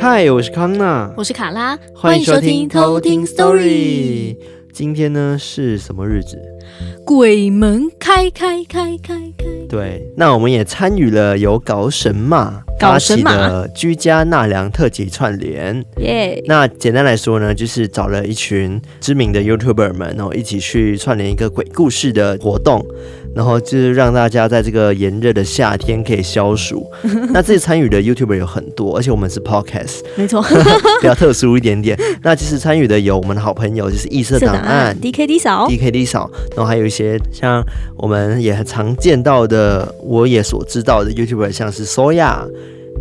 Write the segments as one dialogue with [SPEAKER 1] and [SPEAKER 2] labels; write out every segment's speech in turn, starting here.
[SPEAKER 1] 嗨，我是康娜，
[SPEAKER 2] 我是卡拉，
[SPEAKER 1] 欢迎收听偷听 Story。今天呢是什么日子？
[SPEAKER 2] 鬼门开开开开开。
[SPEAKER 1] 对，那我们也参与了有搞神马搞神马的居家纳凉特辑串联。
[SPEAKER 2] 耶！
[SPEAKER 1] 那简单来说呢，就是找了一群知名的 YouTuber 们，然后一起去串联一个鬼故事的活动。然后就是让大家在这个炎热的夏天可以消暑。那这次参与的 YouTuber 有很多，而且我们是 Podcast，
[SPEAKER 2] 没错，
[SPEAKER 1] 比较特殊一点点。那其实参与的有我们的好朋友，就是异色档案、
[SPEAKER 2] DKD 嫂、
[SPEAKER 1] DKD 嫂，然后还有一些像我们也很常见到的，我也所知道的 YouTuber，像是 Soya，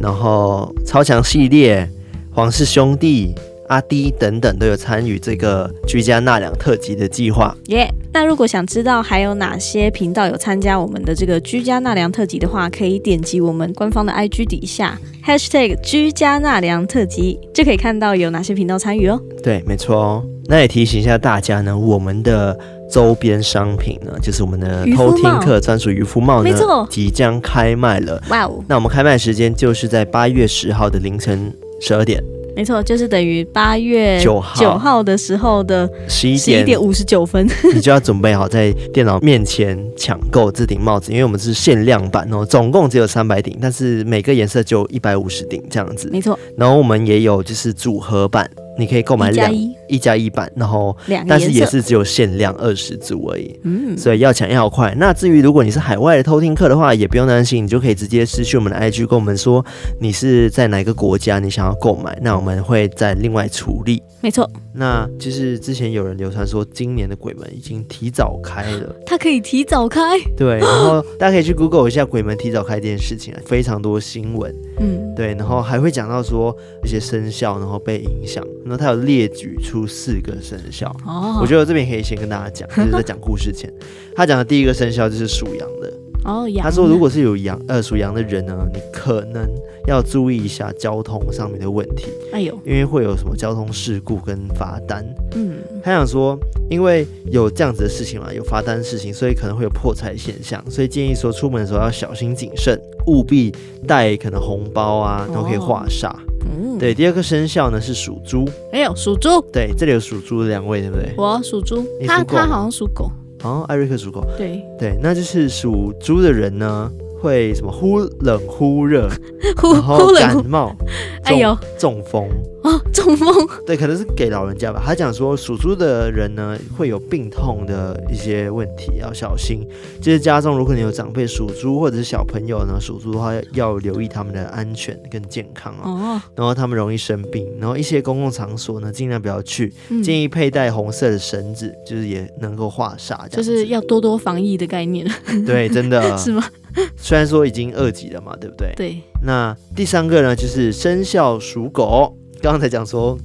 [SPEAKER 1] 然后超强系列、皇室兄弟。阿迪等等都有参与这个居家纳凉特辑的计划。
[SPEAKER 2] 耶！那如果想知道还有哪些频道有参加我们的这个居家纳凉特辑的话，可以点击我们官方的 IG 底下 Hashtag 居家纳凉特辑，就可以看到有哪些频道参与哦。
[SPEAKER 1] 对，没错哦。那也提醒一下大家呢，我们的周边商品呢，就是我们的偷听客专属渔夫帽呢，没错，即将开卖了。哇哦！那我们开卖时间就是在八月十号的凌晨十二点。
[SPEAKER 2] 没错，就是等于八月九号九号的时候的十一点五十九分，
[SPEAKER 1] 你就要准备好在电脑面前抢购这顶帽子，因为我们是限量版哦，总共只有三百顶，但是每个颜色就一百五十顶这样子。
[SPEAKER 2] 没错，
[SPEAKER 1] 然后我们也有就是组合版。你可以购买两一加一版，然后但是也是只有限量二十组而已，嗯，所以要抢要快。那至于如果你是海外的偷听客的话，也不用担心，你就可以直接私讯我们的 IG，跟我们说你是在哪个国家，你想要购买，那我们会再另外处理。
[SPEAKER 2] 没错，
[SPEAKER 1] 那就是之前有人流传说今年的鬼门已经提早开了，
[SPEAKER 2] 它可以提早开，
[SPEAKER 1] 对，然后大家可以去 Google 一下鬼门提早开这件事情，非常多新闻，嗯，对，然后还会讲到说一些生肖然后被影响。那他有列举出四个生肖，哦，我觉得我这边可以先跟大家讲，就是在讲故事前，他讲的第一个生肖就是属羊的，哦，羊。他说如果是有羊，呃，属羊的人呢，你可能要注意一下交通上面的问题，哎呦，因为会有什么交通事故跟罚单，嗯，他想说，因为有这样子的事情嘛，有罚单的事情，所以可能会有破财现象，所以建议说出门的时候要小心谨慎，务必带可能红包啊，都可以化煞。哦嗯，对，第二个生肖呢是属猪。
[SPEAKER 2] 哎呦，属猪。
[SPEAKER 1] 对，这里有属猪的两位，对不对？
[SPEAKER 2] 我属猪，他他好像属狗。
[SPEAKER 1] 哦，艾瑞克属狗。
[SPEAKER 2] 对
[SPEAKER 1] 对，那就是属猪的人呢，会什么忽冷忽热，
[SPEAKER 2] 忽忽冷
[SPEAKER 1] 感冒，哎呦，中风。
[SPEAKER 2] 哦，中风，
[SPEAKER 1] 对，可能是给老人家吧。他讲说，属猪的人呢，会有病痛的一些问题，要小心。就是家中如果你有长辈属猪，或者是小朋友呢属猪的话，要留意他们的安全跟健康啊。哦。然后他们容易生病，然后一些公共场所呢，尽量不要去。嗯。建议佩戴红色的绳子，就是也能够化煞。
[SPEAKER 2] 就是要多多防疫的概念。
[SPEAKER 1] 对，真的。
[SPEAKER 2] 是吗？
[SPEAKER 1] 虽然说已经二级了嘛，对不对？
[SPEAKER 2] 对。那
[SPEAKER 1] 第三个呢，就是生肖属狗。刚刚才讲说，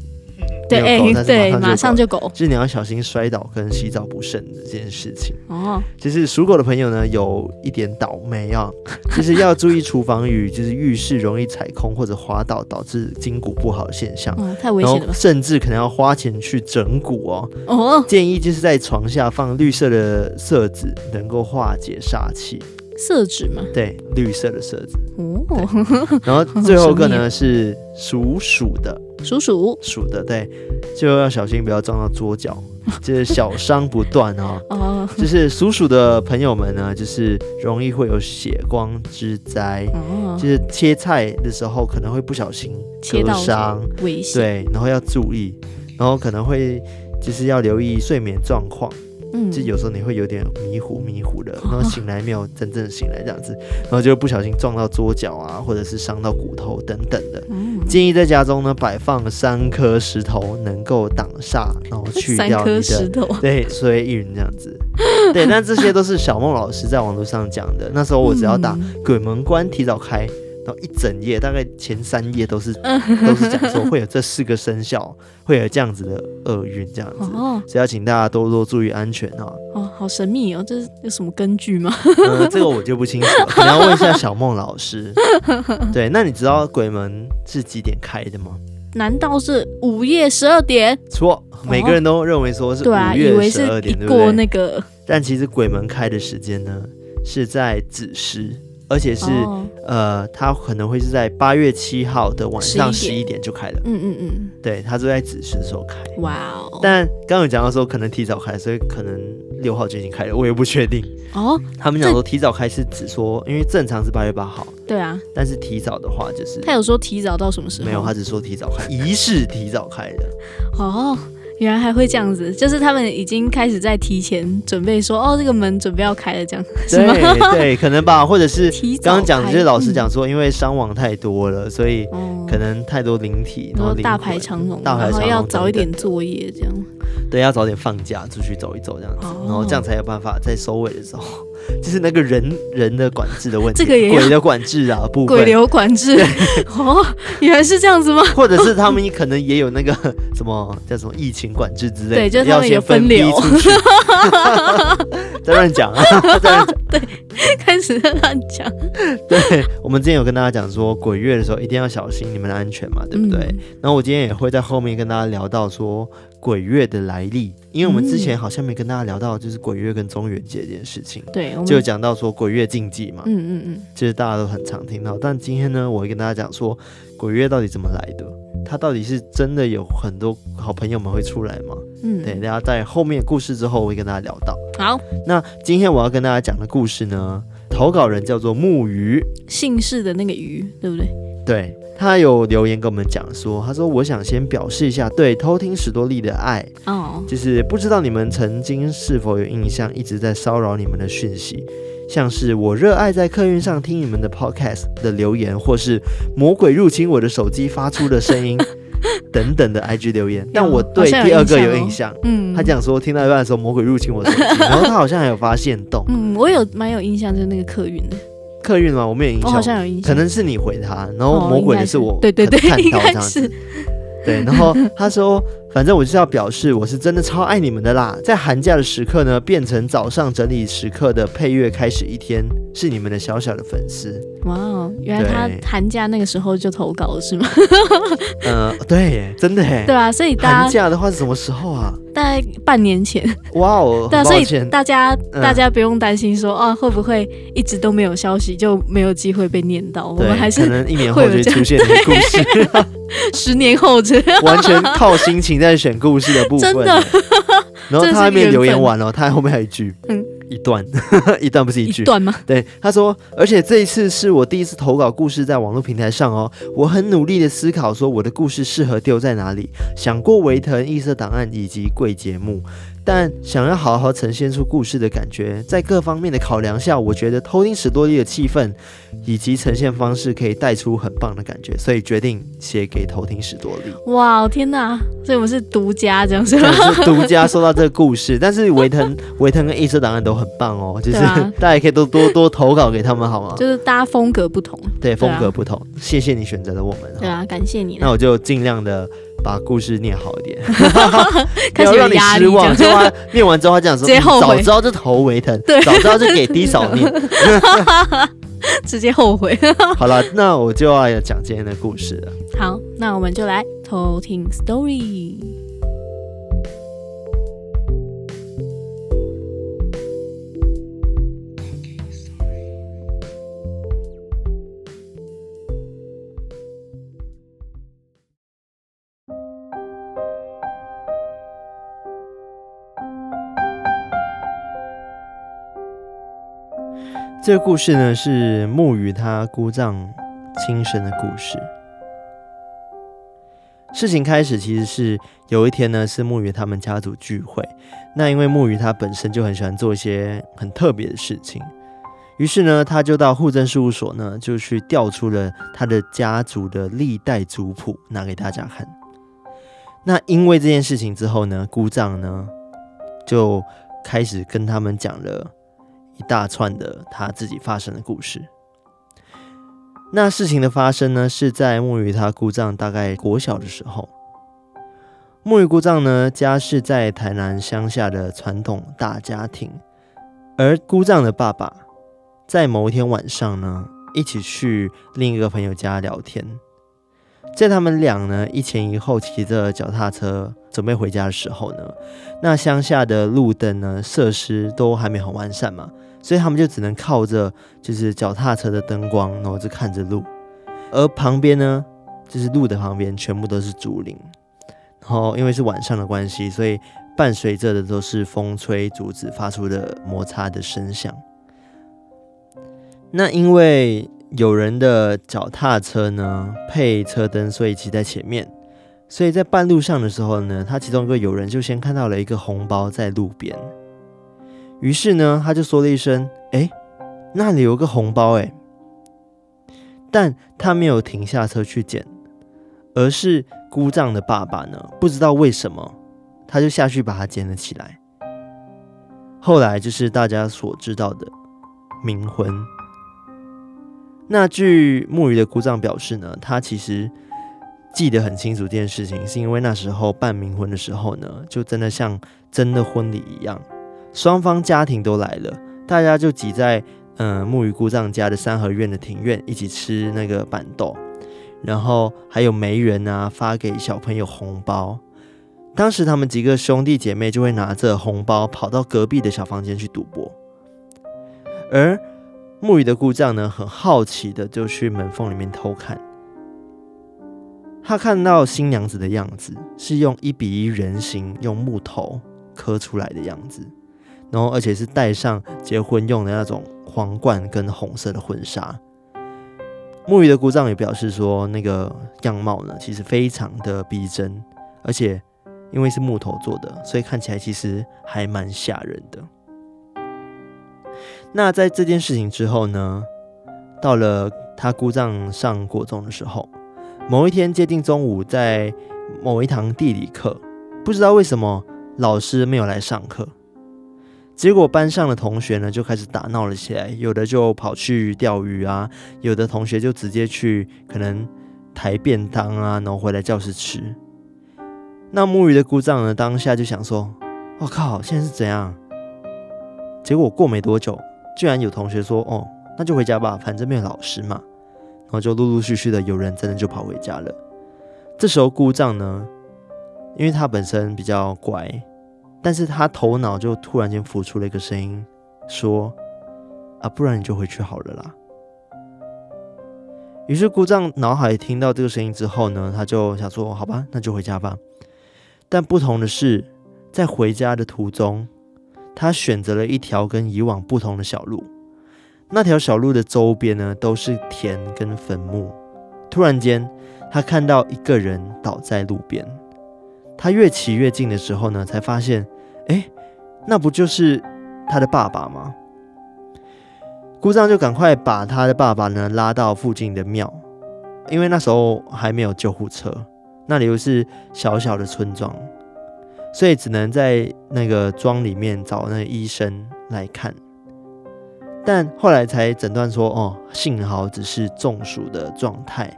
[SPEAKER 2] 对，对，马上就狗，
[SPEAKER 1] 就是你要小心摔倒跟洗澡不慎的这件事情。哦，就是属狗的朋友呢，有一点倒霉啊，就是要注意厨房与就是浴室容易踩空或者滑倒，导致筋骨不好的现象。
[SPEAKER 2] 嗯，太危险了，
[SPEAKER 1] 甚至可能要花钱去整骨哦。哦，建议就是在床下放绿色的色纸，能够化解煞气。
[SPEAKER 2] 色纸吗？
[SPEAKER 1] 对，绿色的色纸。哦，然后最后一个呢是属鼠的，
[SPEAKER 2] 属鼠
[SPEAKER 1] 鼠的，对，就要小心不要撞到桌角，就是小伤不断哦。哦，就是属鼠的朋友们呢，就是容易会有血光之灾，哦，就是切菜的时候可能会不小心割伤，
[SPEAKER 2] 危险。
[SPEAKER 1] 对，然后要注意，然后可能会就是要留意睡眠状况。嗯，就有时候你会有点迷糊迷糊的，然后 醒来没有真正醒来这样子，然后就不小心撞到桌角啊，或者是伤到骨头等等的。嗯，建议在家中呢摆放三颗石头，能够挡煞，然后去掉你的石头对衰运这样子。对，那这些都是小梦老师在网络上讲的。那时候我只要打鬼门关提早开。然后一整页，大概前三页都是都是讲说会有这四个生肖 会有这样子的厄运，这样子，哦，所以要请大家多多注意安全哦。
[SPEAKER 2] 哦，好神秘哦，这是有什么根据吗？
[SPEAKER 1] 呃，这个我就不清楚了，可能要问一下小梦老师。对，那你知道鬼门是几点开的吗？
[SPEAKER 2] 难道是午夜十二点？
[SPEAKER 1] 错，每个人都认为说是午夜十二点，对不对？
[SPEAKER 2] 过那个
[SPEAKER 1] 但其实鬼门开的时间呢是在子时。而且是、哦、呃，它可能会是在八月七号的晚上十一点就开了。
[SPEAKER 2] 嗯嗯嗯，
[SPEAKER 1] 对，它就在子时的时候开。
[SPEAKER 2] 哇哦！
[SPEAKER 1] 但刚刚有讲到说可能提早开，所以可能六号就已经开了，我也不确定。哦，他们讲说提早开是指说，因为正常是八月八号。
[SPEAKER 2] 对啊。
[SPEAKER 1] 但是提早的话就是。
[SPEAKER 2] 他有说提早到什么时候？
[SPEAKER 1] 没有，他只说提早开，仪式提早开的。
[SPEAKER 2] 哦。原来还会这样子，就是他们已经开始在提前准备说，哦，这个门准备要开了，这样是吗？
[SPEAKER 1] 对对，可能吧，或者是刚刚讲的，就是老师讲说，因为伤亡太多了，所以可能太多灵体，然后
[SPEAKER 2] 大排长龙，
[SPEAKER 1] 大排长龙，
[SPEAKER 2] 然后要早一点作业，这样。
[SPEAKER 1] 对，要早点放假，出去走一走，这样子，然后这样才有办法在收尾的时候。就是那个人人的管制的问题，这个也鬼的管制啊，不
[SPEAKER 2] 鬼流管制 哦，原来是这样子吗？
[SPEAKER 1] 或者是他们可能也有那个 什么叫什么疫情管制之类的，
[SPEAKER 2] 对，就是他们有分流。
[SPEAKER 1] 在乱讲啊，在乱讲，
[SPEAKER 2] 对，开始在乱讲。
[SPEAKER 1] 对，我们之前有跟大家讲说，鬼月的时候一定要小心你们的安全嘛，对不对？嗯、然后我今天也会在后面跟大家聊到说鬼月的来历，因为我们之前好像没跟大家聊到就是鬼月跟中元节这件事情。
[SPEAKER 2] 对。
[SPEAKER 1] 就讲到说鬼月禁忌嘛，
[SPEAKER 2] 嗯嗯嗯，
[SPEAKER 1] 其实大家都很常听到。但今天呢，我会跟大家讲说鬼月到底怎么来的，它到底是真的有很多好朋友们会出来吗？嗯，对，大家在后面故事之后，我会跟大家聊到。
[SPEAKER 2] 好，
[SPEAKER 1] 那今天我要跟大家讲的故事呢，投稿人叫做木鱼，
[SPEAKER 2] 姓氏的那个鱼，对不对？
[SPEAKER 1] 对。他有留言跟我们讲说，他说：“我想先表示一下对偷听史多利的爱，哦，就是不知道你们曾经是否有印象，一直在骚扰你们的讯息，像是我热爱在客运上听你们的 podcast 的留言，或是魔鬼入侵我的手机发出的声音 等等的 IG 留言。但我对第二个有印象，嗯，他讲说听到一半的时候魔鬼入侵我的手机，然后他好像还有发现动，
[SPEAKER 2] 嗯，我有蛮有印象，就是那个客运的。”
[SPEAKER 1] 客运吗？我没有印象，
[SPEAKER 2] 我好像有印象，
[SPEAKER 1] 可能是你回他，然后魔鬼的是我，
[SPEAKER 2] 哦、对对对，
[SPEAKER 1] 看到这样子，对，然后他说。反正我就是要表示，我是真的超爱你们的啦！在寒假的时刻呢，变成早上整理时刻的配乐开始一天，是你们的小小的粉丝。
[SPEAKER 2] 哇哦，原来他寒假那个时候就投稿了是吗？
[SPEAKER 1] 呃，对，真的耶。
[SPEAKER 2] 对啊，所以大家
[SPEAKER 1] 寒假的话是什么时候啊？
[SPEAKER 2] 大概半年前。
[SPEAKER 1] 哇哦，
[SPEAKER 2] 对啊，所以大家大家不用担心说啊，会不会一直都没有消息，就没有机会被念到？我们还是
[SPEAKER 1] 可能一年后就出现的故事。
[SPEAKER 2] 十年后，这
[SPEAKER 1] 完全靠心情在选故事的部分。真的。然后他还没留言完哦，他后面还有一句，嗯，一段，一段不是一句，
[SPEAKER 2] 一段吗？
[SPEAKER 1] 对，他说，而且这一次是我第一次投稿故事在网络平台上哦，我很努力的思考说我的故事适合丢在哪里，想过维腾、异色档案以及贵节目。但想要好好呈现出故事的感觉，在各方面的考量下，我觉得偷听史多利的气氛以及呈现方式可以带出很棒的感觉，所以决定写给偷听史多利。
[SPEAKER 2] 哇，天哪！所以我们是独家这样子，是
[SPEAKER 1] 独家收到这个故事。但是维腾、维腾跟异色档案都很棒哦，就是、啊、大家也可以多多多投稿给他们，好吗？
[SPEAKER 2] 就是大家风格不同，
[SPEAKER 1] 对，风格不同。啊、谢谢你选择了我们，
[SPEAKER 2] 对啊，感谢你。
[SPEAKER 1] 那我就尽量的。把故事念好一点，不要让你失望。就他念完之后，他这样说：“直 接后悔，早知道就投维腾，对，早知道就给低扫念，
[SPEAKER 2] 直接后悔。”
[SPEAKER 1] 好了，那我就要讲今天的故事了。
[SPEAKER 2] 好，那我们就来偷听 story。
[SPEAKER 1] 这个故事呢，是木鱼他姑丈亲身的故事。事情开始其实是有一天呢，是木鱼他们家族聚会。那因为木鱼他本身就很喜欢做一些很特别的事情，于是呢，他就到户政事务所呢，就去调出了他的家族的历代族谱，拿给大家看。那因为这件事情之后呢，姑丈呢就开始跟他们讲了。一大串的他自己发生的故事。那事情的发生呢，是在木鱼他姑丈大概国小的时候。木鱼姑丈呢，家是在台南乡下的传统大家庭，而姑丈的爸爸在某一天晚上呢，一起去另一个朋友家聊天。在他们俩呢一前一后骑着脚踏车准备回家的时候呢，那乡下的路灯呢设施都还没很完善嘛，所以他们就只能靠着就是脚踏车的灯光，然后就看着路，而旁边呢就是路的旁边全部都是竹林，然后因为是晚上的关系，所以伴随着的都是风吹竹子发出的摩擦的声响。那因为。有人的脚踏车呢配车灯，所以骑在前面。所以在半路上的时候呢，他其中一个友人就先看到了一个红包在路边。于是呢，他就说了一声：“哎，那里有个红包哎！”但他没有停下车去捡，而是姑丈的爸爸呢，不知道为什么，他就下去把它捡了起来。后来就是大家所知道的冥婚。那据木鱼的姑丈表示呢，他其实记得很清楚这件事情，是因为那时候办冥婚的时候呢，就真的像真的婚礼一样，双方家庭都来了，大家就挤在嗯、木鱼姑丈家的三合院的庭院一起吃那个板豆，然后还有媒人啊发给小朋友红包，当时他们几个兄弟姐妹就会拿着红包跑到隔壁的小房间去赌博，而。木鱼的姑丈呢，很好奇的就去门缝里面偷看。他看到新娘子的样子是用一比一人形用木头刻出来的样子，然后而且是戴上结婚用的那种皇冠跟红色的婚纱。木鱼的姑丈也表示说，那个样貌呢，其实非常的逼真，而且因为是木头做的，所以看起来其实还蛮吓人的。那在这件事情之后呢，到了他姑丈上国中的时候，某一天接近中午，在某一堂地理课，不知道为什么老师没有来上课，结果班上的同学呢就开始打闹了起来，有的就跑去钓鱼啊，有的同学就直接去可能抬便当啊，然后回来教室吃。那木鱼的姑丈呢，当下就想说：“我靠，现在是怎样？”结果过没多久。居然有同学说：“哦，那就回家吧，反正没有老师嘛。”然后就陆陆续续的有人真的就跑回家了。这时候姑丈呢，因为他本身比较乖，但是他头脑就突然间浮出了一个声音，说：“啊，不然你就回去好了啦。”于是姑丈脑海听到这个声音之后呢，他就想说：“好吧，那就回家吧。”但不同的是，在回家的途中。他选择了一条跟以往不同的小路，那条小路的周边呢，都是田跟坟墓。突然间，他看到一个人倒在路边。他越骑越近的时候呢，才发现，哎，那不就是他的爸爸吗？姑丈就赶快把他的爸爸呢拉到附近的庙，因为那时候还没有救护车，那里又是小小的村庄。所以只能在那个庄里面找那个医生来看，但后来才诊断说，哦，幸好只是中暑的状态。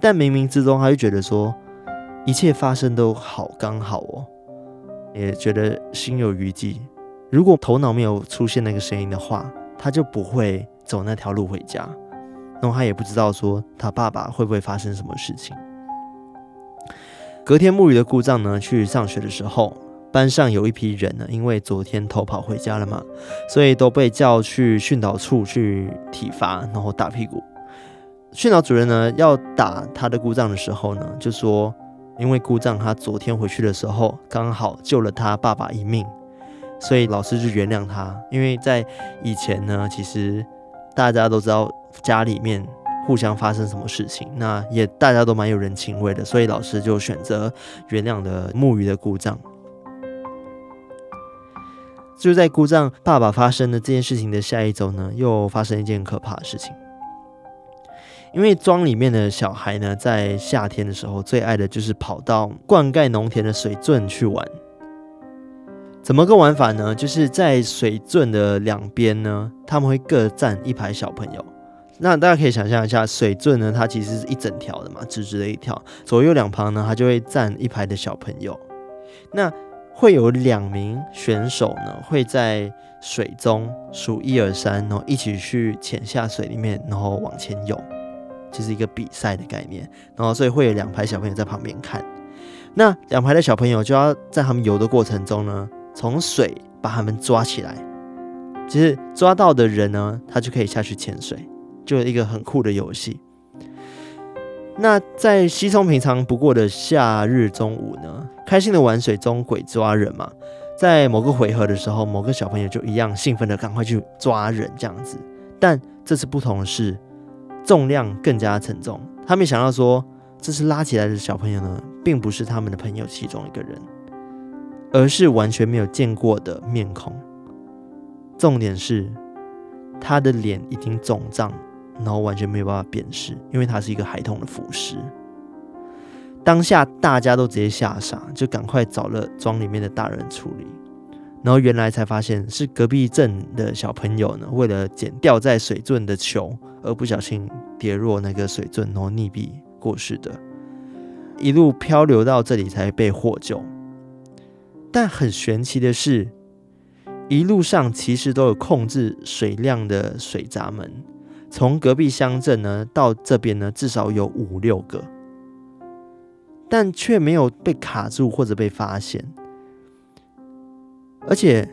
[SPEAKER 1] 但冥冥之中，他就觉得说，一切发生都好刚好哦，也觉得心有余悸。如果头脑没有出现那个声音的话，他就不会走那条路回家。然后他也不知道说，他爸爸会不会发生什么事情。隔天，木鱼的故障呢去上学的时候。班上有一批人呢，因为昨天偷跑回家了嘛，所以都被叫去训导处去体罚，然后打屁股。训导主任呢要打他的故障的时候呢，就说因为姑丈他昨天回去的时候刚好救了他爸爸一命，所以老师就原谅他。因为在以前呢，其实大家都知道家里面互相发生什么事情，那也大家都蛮有人情味的，所以老师就选择原谅了木鱼的姑丈。就在姑丈爸爸发生的这件事情的下一周呢，又发生一件可怕的事情。因为庄里面的小孩呢，在夏天的时候最爱的就是跑到灌溉农田的水圳去玩。怎么个玩法呢？就是在水圳的两边呢，他们会各站一排小朋友。那大家可以想象一下，水圳呢，它其实是一整条的嘛，直直的一条，左右两旁呢，它就会站一排的小朋友。那会有两名选手呢，会在水中数一二三，然后一起去潜下水里面，然后往前游。就是一个比赛的概念，然后所以会有两排小朋友在旁边看。那两排的小朋友就要在他们游的过程中呢，从水把他们抓起来，其实抓到的人呢，他就可以下去潜水，就是一个很酷的游戏。那在稀松平常不过的夏日中午呢，开心的玩水中鬼抓人嘛，在某个回合的时候，某个小朋友就一样兴奋的赶快去抓人这样子，但这次不同的是，重量更加沉重。他没想到说，这次拉起来的小朋友呢，并不是他们的朋友其中一个人，而是完全没有见过的面孔。重点是，他的脸已经肿胀。然后完全没有办法辨识，因为他是一个孩童的浮尸。当下大家都直接吓傻，就赶快找了庄里面的大人处理。然后原来才发现是隔壁镇的小朋友呢，为了捡掉在水圳的球，而不小心跌落那个水圳，然后溺毙过世的。一路漂流到这里才被获救。但很玄奇的是，一路上其实都有控制水量的水闸门。从隔壁乡镇呢到这边呢，至少有五六个，但却没有被卡住或者被发现。而且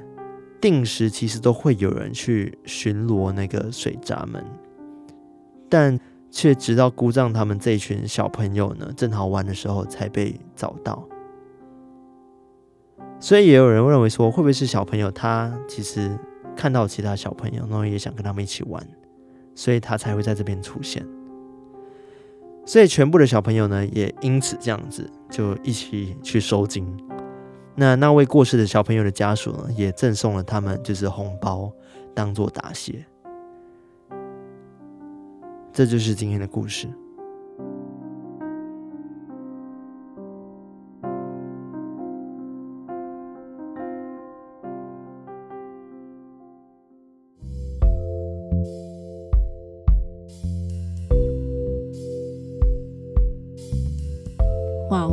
[SPEAKER 1] 定时其实都会有人去巡逻那个水闸门，但却直到姑丈他们这一群小朋友呢正好玩的时候才被找到。所以也有人认为说，会不会是小朋友他其实看到其他小朋友，然后也想跟他们一起玩？所以他才会在这边出现，所以全部的小朋友呢，也因此这样子就一起去收惊。那那位过世的小朋友的家属呢，也赠送了他们就是红包，当做答谢。这就是今天的故事。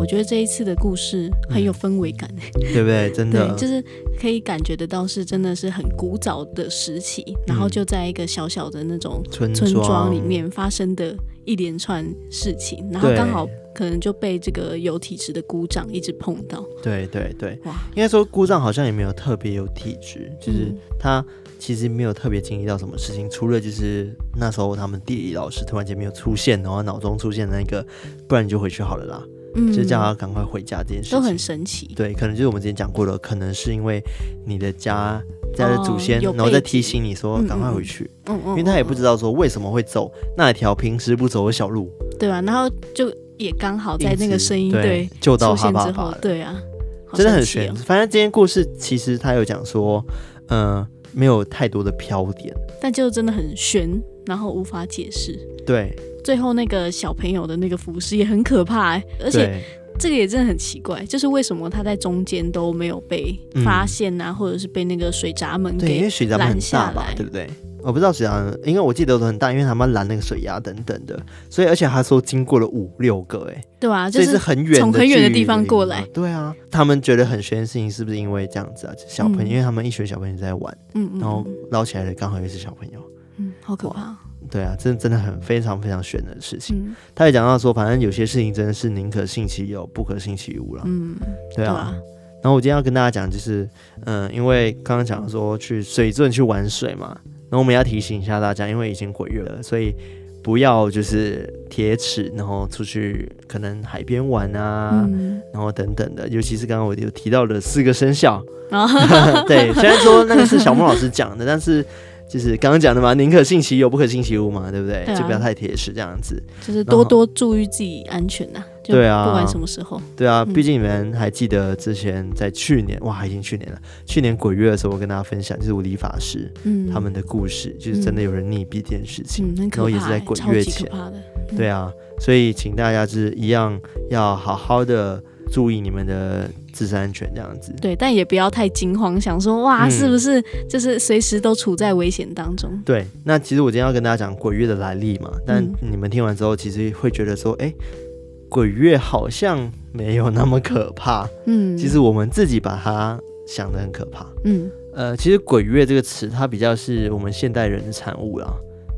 [SPEAKER 2] 觉得这一次的故事很有氛围感，嗯，
[SPEAKER 1] 对不对？真的，
[SPEAKER 2] 对，就是可以感觉得到是真的是很古早的时期，嗯，然后就在一个小小的那种村庄。里面发生的一连串事情，然后刚好可能就被这个有体质的姑丈一直碰到。
[SPEAKER 1] 对对对，哇，应该说姑丈好像也没有特别有体质，就是他其实没有特别经历到什么事情，除了就是那时候他们地理老师突然间没有出现，然后脑中出现那个，不然你就回去好了啦。嗯，就叫他赶快回家这件事情
[SPEAKER 2] 都很神奇。
[SPEAKER 1] 对，可能就是我们之前讲过的，可能是因为你的家家的祖先，哦、然后再提醒你说赶快回去。嗯嗯，因为他也不知道说为什么会走那条平时不走的小路，
[SPEAKER 2] 对啊，然后就也刚好在那个声音对
[SPEAKER 1] 救到他爸爸了。
[SPEAKER 2] 对啊，
[SPEAKER 1] 真的很悬。反正这件故事其实他有讲说，嗯、呃，没有太多的飘点，
[SPEAKER 2] 但就真的很悬，然后无法解释。
[SPEAKER 1] 对。
[SPEAKER 2] 最后那个小朋友的那个服饰也很可怕，欸，而且这个也真的很奇怪，就是为什么他在中间都没有被发现啊，嗯、或者是被那个水闸门给拦下来，
[SPEAKER 1] 对不对？我不知道水闸门，因为我记得都很大，因为他们拦那个水压等等的，所以而且他说经过了五六个，哎，
[SPEAKER 2] 对啊，
[SPEAKER 1] 就是很远，
[SPEAKER 2] 从很远的地方过来，
[SPEAKER 1] 对啊，他们觉得很悬的事情是不是因为这样子啊？小朋友，嗯、因为他们一群小朋友在玩，嗯，然后捞起来的刚好又是小朋友，
[SPEAKER 2] 嗯，好可怕。
[SPEAKER 1] 对啊，真的真的很非常非常玄的事情。嗯、他也讲到说，反正有些事情真的是宁可信其有，不可信其无了。嗯，对啊。然后我今天要跟大家讲，就是嗯，因为刚刚讲说去水圳去玩水嘛，然后我们要提醒一下大家，因为已经鬼月了，所以不要就是铁齿，然后出去可能海边玩啊，嗯、然后等等的。尤其是刚刚我有提到的四个生肖，哦、对，虽然说那个是小莫老师讲的，但是。就是刚刚讲的嘛，宁可信其有，不可信其无嘛，对不对？就不要太铁石这样子。
[SPEAKER 2] 就是多多注意自己安全呐。对啊，不管什么时候。
[SPEAKER 1] 对啊，毕竟你们还记得之前在去年，哇，已经去年了。去年鬼月的时候，我跟大家分享就是我理发师，嗯，他们的故事，就是真的有人溺毙这件事情，然后也是在鬼月前。对啊，所以请大家就是一样要好好的。注意你们的自身安全，这样子。
[SPEAKER 2] 对，但也不要太惊慌，想说哇，是不是就是随时都处在危险当中？
[SPEAKER 1] 对，那其实我今天要跟大家讲鬼月的来历嘛，但你们听完之后，其实会觉得说，哎、欸，鬼月好像没有那么可怕。嗯，其实我们自己把它想的很可怕。嗯，呃，其实鬼月这个词，它比较是我们现代人的产物啦。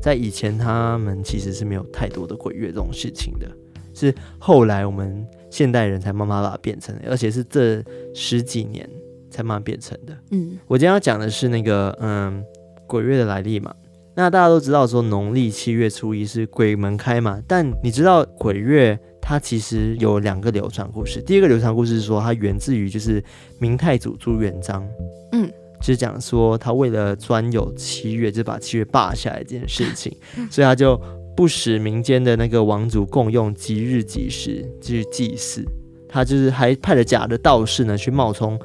[SPEAKER 1] 在以前他们其实是没有太多的鬼月这种事情的，是后来我们现代人才慢慢把它变成的，而且是这十几年才慢慢变成的。嗯，我今天要讲的是那个嗯鬼月的来历嘛。那大家都知道说农历七月初一是鬼门开嘛，但你知道鬼月它其实有两个流传故事。第一个流传故事是说它源自于就是明太祖朱元璋，嗯，就是讲说他为了专有七月，就把七月霸下来这件事情，所以他就不使民间的那个王族共用即日即时去祭祀，他就是还派了假的道士呢去冒充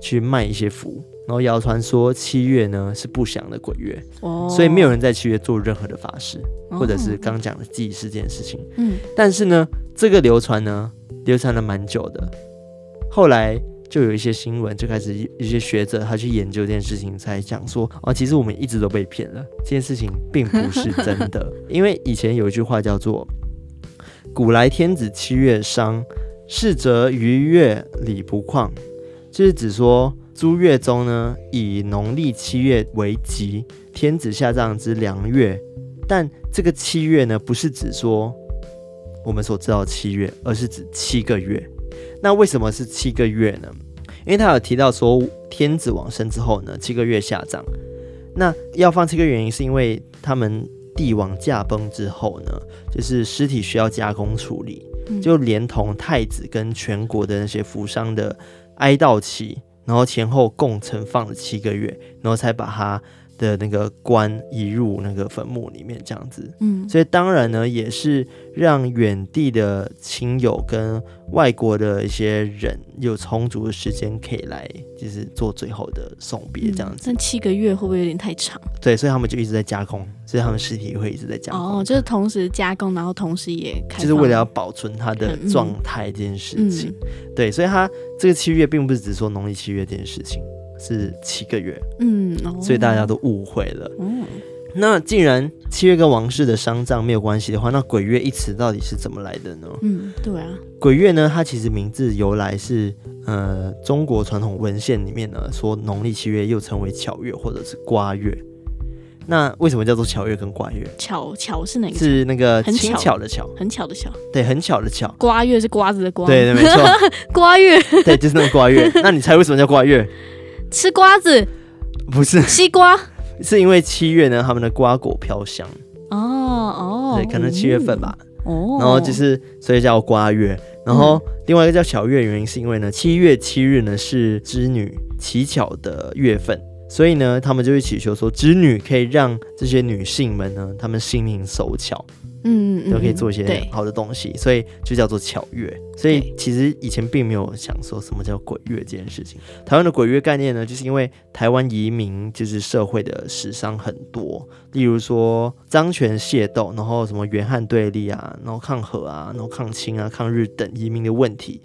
[SPEAKER 1] 去卖一些符。然后谣传说七月呢是不祥的鬼月，oh. 所以没有人在七月做任何的法事，oh. 或者是刚讲的祭祀这件事情。嗯，但是呢，这个流传呢流传了蛮久的，后来就有一些新闻就开始一些学者他去研究这件事情，才讲说哦，其实我们一直都被骗了，这件事情并不是真的。因为以前有一句话叫做“古来天子七月伤，逝则逾月礼不旷”，就是指说。朱月中呢，以农历七月为吉，天子下葬之良月。但这个七月呢，不是指说我们所知道的七月，而是指七个月。那为什么是七个月呢？因为他有提到说，天子往生之后呢，七个月下葬。那要放七个月原因，是因为他们帝王驾崩之后呢，就是尸体需要加工处理，就连同太子跟全国的那些扶伤的哀悼期。然后前后共存放了七个月，然后才把他的那个棺移入那个坟墓里面，这样子。嗯，所以当然呢，也是让远地的亲友跟外国的一些人有充足的时间可以来，就是做最后的送别，这样子。
[SPEAKER 2] 那、嗯、七个月会不会有点太长？
[SPEAKER 1] 对，所以他们就一直在加工，所以他们尸体会一直在加工。
[SPEAKER 2] 哦，就是同时加工，然后同时也开
[SPEAKER 1] 就是为了要保存它的状态这件事情。嗯嗯、对，所以他这个七月并不是只说农历七月这件事情。是七个月，嗯，哦、所以大家都误会了。嗯，那既然七月跟王室的丧葬没有关系的话，那鬼月一词到底是怎么来的呢？
[SPEAKER 2] 嗯，对啊，
[SPEAKER 1] 鬼月呢，它其实名字由来是呃中国传统文献里面呢说农历七月又称为巧月或者是瓜月。那为什么叫做巧月跟瓜月？
[SPEAKER 2] 巧巧是哪个？
[SPEAKER 1] 是那个轻巧的巧，
[SPEAKER 2] 很巧的巧。
[SPEAKER 1] 对，很巧的巧。
[SPEAKER 2] 瓜月是瓜子的瓜。
[SPEAKER 1] 对对，没错。
[SPEAKER 2] 瓜月。
[SPEAKER 1] 对，就是那个瓜月。那你猜为什么叫瓜月？
[SPEAKER 2] 吃瓜子？
[SPEAKER 1] 不是。
[SPEAKER 2] 西瓜，
[SPEAKER 1] 是因为七月呢，他们的瓜果飘香。
[SPEAKER 2] 哦哦，
[SPEAKER 1] 对，可能七月份吧，哦，然后就是所以叫瓜月，然后另外一个叫巧月，原因是因为呢，七月七日呢是织女乞巧的月份，所以呢，他们就会祈求说织女可以让这些女性们呢，她们心灵手巧。嗯，都可以做一些好的东西，所以就叫做巧月。所以其实以前并没有想说什么叫鬼月这件事情。台湾的鬼月概念呢，就是因为台湾移民就是社会的史伤很多，例如说张权械斗，然后什么元汉对立啊，然后抗荷啊，然后抗清啊、抗日等移民的问题，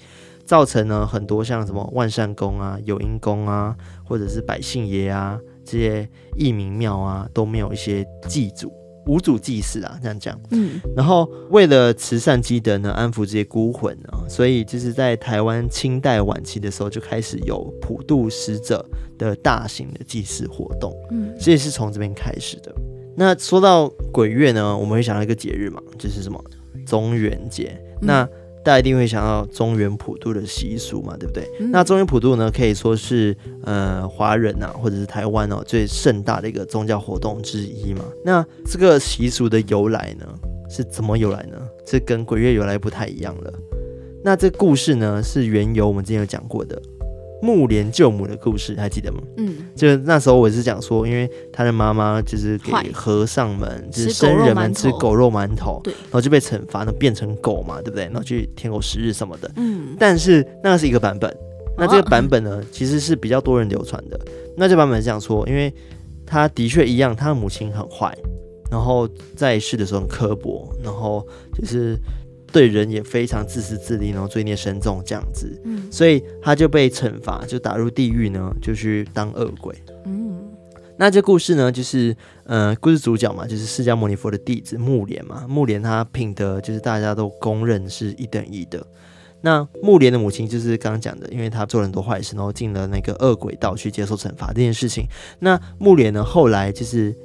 [SPEAKER 1] 造成了很多像什么万善宫啊、有因宫啊，或者是百姓爷啊这些义民庙啊都没有一些祭祖。无主祭祀啊，这样讲。嗯，然后为了慈善积德呢，安抚这些孤魂啊，所以就是在台湾清代晚期的时候就开始有普渡死者的大型的祭祀活动。嗯，所以是从这边开始的。那说到鬼月呢，我们会想到一个节日嘛，就是什么中元节。嗯、那大家一定会想到中原普渡的习俗嘛，对不对？嗯、那中原普渡呢，可以说是呃华人啊，或者是台湾哦最盛大的一个宗教活动之一嘛。那这个习俗的由来呢，是怎么由来呢？这跟鬼月由来不太一样了。那这故事呢，是缘由我们之前有讲过的。目连救母的故事还记得吗？嗯，就那时候我是讲说，因为他的妈妈就是给和尚们，就是僧人们吃狗肉馒头，对，然后就被惩罚，那变成狗嘛，对不对？然后去天狗食日什么的。嗯，但是那是一个版本，那这个版本呢，其实是比较多人流传的。那这版本是讲说，因为他的确一样，他的母亲很坏，然后在世的时候很刻薄，然后就是。对人也非常自私自利，然后罪孽深重这样子，嗯，所以他就被惩罚，就打入地狱呢，就去当恶鬼。嗯，那这故事呢，就是呃，故事主角嘛，就是释迦牟尼佛的弟子木莲嘛。木莲他品德就是大家都公认是一等一的。那木莲的母亲就是刚刚讲的，因为他做了很多坏事，然后进了那个恶鬼道去接受惩罚这件事情。那木莲呢，后来就是。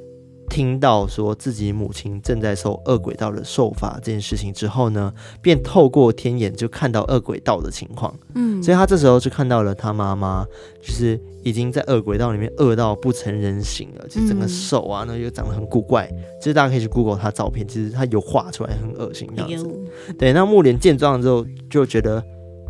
[SPEAKER 1] 听到说自己母亲正在受恶鬼道的受罚这件事情之后呢，便透过天眼就看到恶鬼道的情况。嗯，所以他这时候就看到了他妈妈，就是已经在恶鬼道里面饿到不成人形了，就整个手啊，那又长得很古怪。其实大家可以去 Google 他照片，其实他有画出来很恶心这样子。对，那木莲见状之后就觉得。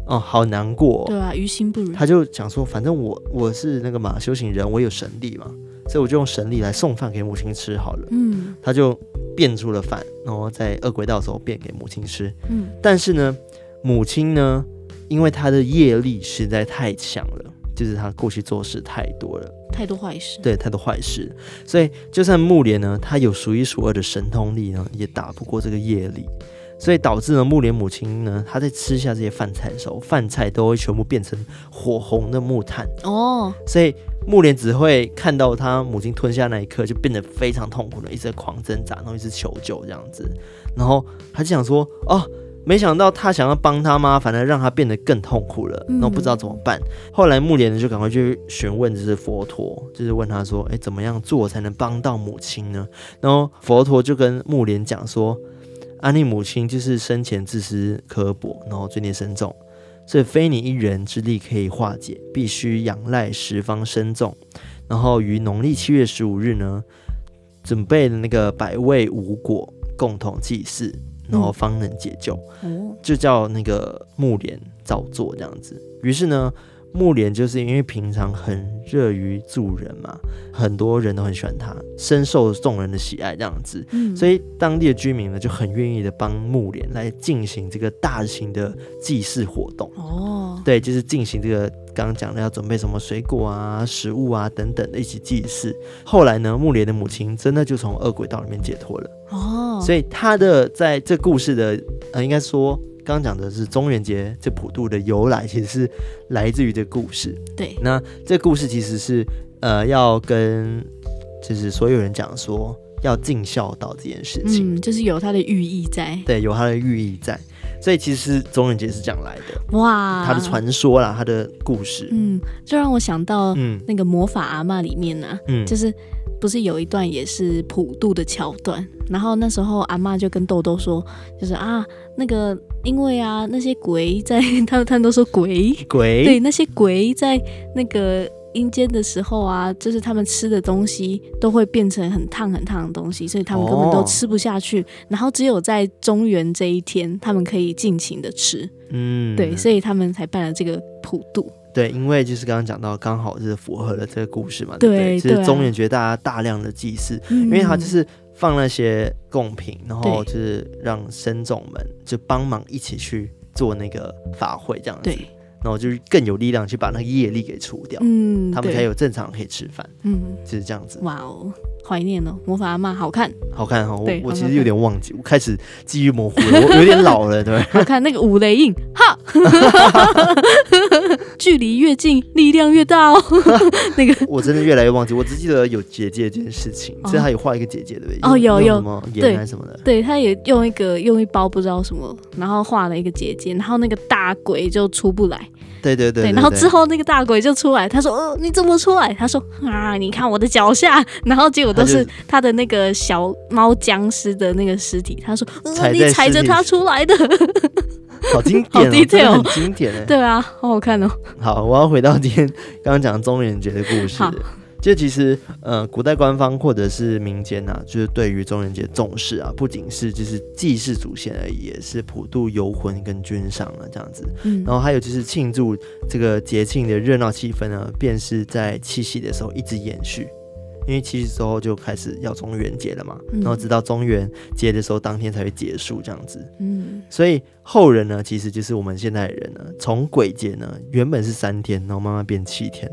[SPEAKER 1] 哦，好难过。
[SPEAKER 2] 对啊，于心不忍。
[SPEAKER 1] 他就想说，反正我我是那个嘛修行人，我有神力嘛，所以我就用神力来送饭给母亲吃好了。嗯，他就变出了饭，然后在恶鬼道的时候变给母亲吃。嗯，但是呢，母亲呢，因为她的业力实在太强了，就是她过去做事太多了，
[SPEAKER 2] 太多坏事。
[SPEAKER 1] 对，太多坏事，所以就算木莲呢，他有数一数二的神通力呢，也打不过这个业力。所以导致呢，木莲母亲呢，她在吃下这些饭菜的时候，饭菜都会全部变成火红的木炭哦。所以木莲只会看到她母亲吞下那一刻，就变得非常痛苦的，一直在狂挣扎，然后一直求救这样子。然后他就想说，哦，没想到他想要帮他妈，反而让他变得更痛苦了，然后不知道怎么办。嗯、后来木莲呢，就赶快去询问，就是佛陀，就是问他说，哎，怎么样做才能帮到母亲呢？然后佛陀就跟木莲讲说。安妮母亲就是生前自私刻薄，然后罪孽深重，所以非你一人之力可以化解，必须仰赖十方深众，然后于农历七月十五日呢，准备的那个百味五果共同祭祀，然后方能解救，嗯、就叫那个木莲造作这样子。于是呢。目连就是因为平常很乐于助人嘛，很多人都很喜欢他，深受众人的喜爱这样子，嗯、所以当地的居民呢就很愿意的帮木莲来进行这个大型的祭祀活动。哦，对，就是进行这个刚刚讲的要准备什么水果啊、食物啊等等的一起祭祀。后来呢，木莲的母亲真的就从恶鬼道里面解脱了。哦，所以他的在这故事的呃，应该说。刚刚讲的是中元节这普渡的由来，其实是来自于这个故事。
[SPEAKER 2] 对，
[SPEAKER 1] 那这个故事其实是呃要跟就是所有人讲说要尽孝道这件事情，
[SPEAKER 2] 嗯，就是有它的寓意在。
[SPEAKER 1] 对，有它的寓意在，所以其实中元节是这样来的。哇，它的传说啦，它的故事，
[SPEAKER 2] 嗯，就让我想到嗯那个魔法阿妈里面呢、啊，嗯，就是。不是有一段也是普渡的桥段，然后那时候阿妈就跟豆豆说，就是啊，那个因为啊那些鬼在，他们他们都说鬼。
[SPEAKER 1] 鬼，
[SPEAKER 2] 对，那些鬼在那个阴间的时候啊，就是他们吃的东西都会变成很烫很烫的东西，所以他们根本都吃不下去，哦、然后只有在中元这一天，他们可以尽情的吃，嗯，对，所以他们才办了这个普渡。
[SPEAKER 1] 对，因为就是刚刚讲到，刚好是符合了这个故事嘛，对不对？就是中元节大家大量的祭祀，因为他就是放那些贡品，然后就是让僧众们就帮忙一起去做那个法会这样子，然后就是更有力量去把那个业力给除掉，嗯，他们才有正常可以吃饭，嗯，就是这样子。
[SPEAKER 2] 哇哦。怀念哦魔法阿妈，好看，
[SPEAKER 1] 好看哈！我我其实有点忘记，我开始记忆模糊了，我有点老了，对。
[SPEAKER 2] 好看那个五雷印，哈，距离越近，力量越大哦。那个
[SPEAKER 1] 我真的越来越忘记，我只记得有结界这件事情，所以他有画一个结界，对不对？
[SPEAKER 2] 哦，有有
[SPEAKER 1] 什么盐还是什么的？
[SPEAKER 2] 对，他也用一个用一包不知道什么，然后画了一个结界，然后那个大鬼就出不来。
[SPEAKER 1] 对对对，对，
[SPEAKER 2] 然后之后那个大鬼就出来，他说：“呃，你怎么出来？”他说：“啊，你看我的脚下。”然后结果都是他的那个小猫僵尸的那个尸体。他说：“呃，你踩着它出来的。”
[SPEAKER 1] 好经典，好 detail，很经典哎。
[SPEAKER 2] 对啊，好好看哦。
[SPEAKER 1] 好，我要回到今天刚刚讲中元节的故事。就其实，呃，古代官方或者是民间啊，就是对于中元节重视啊，不仅是就是祭祀祖先而已，也是普渡游魂跟君上啊这样子。嗯，然后还有就是庆祝这个节庆的热闹气氛呢，便是在七夕的时候一直延续，因为七夕之后就开始要中元节了嘛，然后直到中元节的时候当天才会结束这样子。嗯，所以后人呢，其实就是我们现代人呢，从鬼节呢原本是三天，然后慢慢变七天。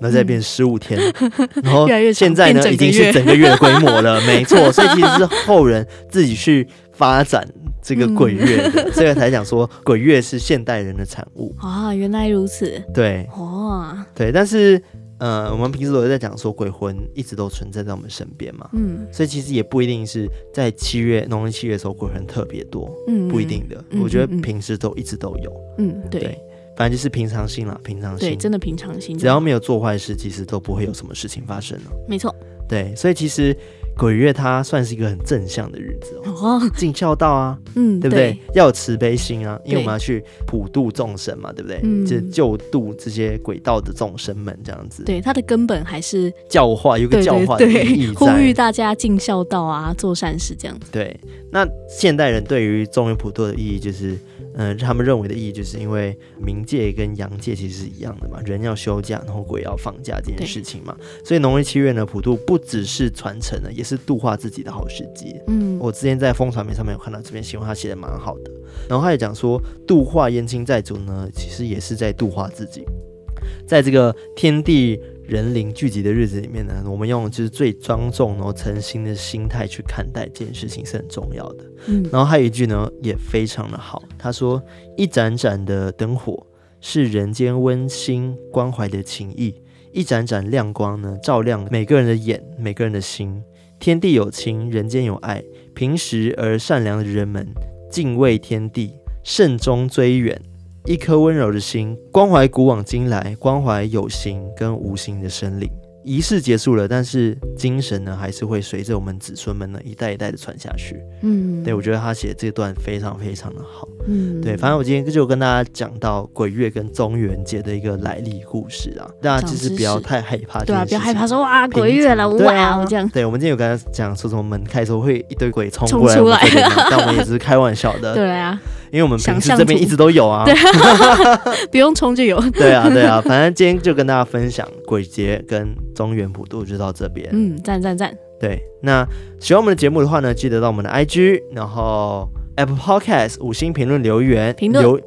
[SPEAKER 1] 那再变十五天，嗯、然后现在呢，已经是整个月的规模了，没错。所以其实是后人自己去发展这个鬼月 所以才讲说鬼月是现代人的产物
[SPEAKER 2] 啊。原来如此，
[SPEAKER 1] 对，哦，对。但是呃，我们平时都在讲说鬼魂一直都存在在我们身边嘛，嗯，所以其实也不一定是在七月农历七月的时候鬼魂特别多，嗯，不一定的。嗯、我觉得平时都一直都有，嗯，对。对反正就是平常心啦，平常心。
[SPEAKER 2] 对，真的平常心。
[SPEAKER 1] 只要没有做坏事，其实都不会有什么事情发生了。
[SPEAKER 2] 没错。
[SPEAKER 1] 对，所以其实鬼月它算是一个很正向的日子哦，尽孝道啊，
[SPEAKER 2] 嗯，
[SPEAKER 1] 对不对？要有慈悲心啊，因为我们要去普度众生嘛，对不对？嗯，就救度这些鬼道的众生们这样子。
[SPEAKER 2] 对，它的根本还是
[SPEAKER 1] 教化，有个教化的意义，
[SPEAKER 2] 呼吁大家尽孝道啊，做善事这样子。
[SPEAKER 1] 对，那现代人对于中元普渡的意义就是。嗯，他们认为的意义就是因为冥界跟阳界其实是一样的嘛，人要休假，然后鬼要放假这件事情嘛，所以农历七月呢，普渡不只是传承了，也是度化自己的好时机。嗯，我之前在风传媒上面有看到这篇新闻，他写的蛮好的，然后他也讲说，度化冤亲债主呢，其实也是在度化自己，在这个天地。人灵聚集的日子里面呢，我们用就是最庄重然后诚心的心态去看待这件事情是很重要的。嗯，然后还有一句呢也非常的好，他说：“一盏盏的灯火是人间温馨关怀的情谊，一盏盏亮光呢照亮每个人的眼，每个人的心。天地有情，人间有爱，平实而善良的人们敬畏天地，慎终追远。”一颗温柔的心，关怀古往今来，关怀有形跟无形的生灵。仪式结束了，但是精神呢，还是会随着我们子孙们呢一代一代的传下去。嗯，对，我觉得他写这段非常非常的好。嗯，对，反正我今天就跟大家讲到鬼月跟中元节的一个来历故事啊，大家其实不要太害怕。
[SPEAKER 2] 对啊，不要害怕说哇鬼月了，哇、啊、这样。
[SPEAKER 1] 对，我们今天有跟他讲说什么门开的时候会一堆鬼冲过来，冲出来，但我们也只是开玩笑的。
[SPEAKER 2] 对啊。
[SPEAKER 1] 因为我们平时这边一直都有啊，
[SPEAKER 2] 对，不用冲就有。
[SPEAKER 1] 对啊，对啊，反正今天就跟大家分享鬼节跟中原普渡就到这边。
[SPEAKER 2] 嗯，赞赞赞。
[SPEAKER 1] 对，那喜欢我们的节目的话呢，记得到我们的 IG，然后 Apple Podcast 五星评论留言，
[SPEAKER 2] 评论
[SPEAKER 1] 留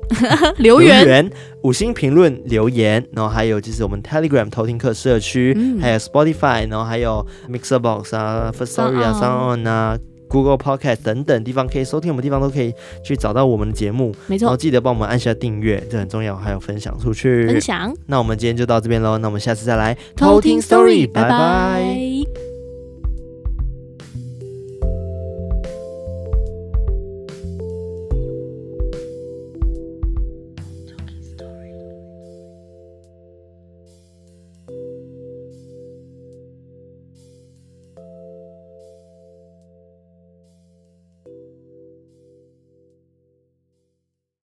[SPEAKER 2] 留言
[SPEAKER 1] 五星评论留言，然后还有就是我们 Telegram 偷听客社区，嗯、还有 Spotify，然后还有 Mixer Box 啊，Firstory 啊，SoundOn 啊。Google Podcast 等等地方可以收听，我们地方都可以去找到我们的节目。
[SPEAKER 2] 没错，
[SPEAKER 1] 然后记得帮我们按下订阅，这很重要，还有分享出去。
[SPEAKER 2] 分享。
[SPEAKER 1] 那我们今天就到这边喽，那我们下次再来偷听 Story，拜拜。拜拜。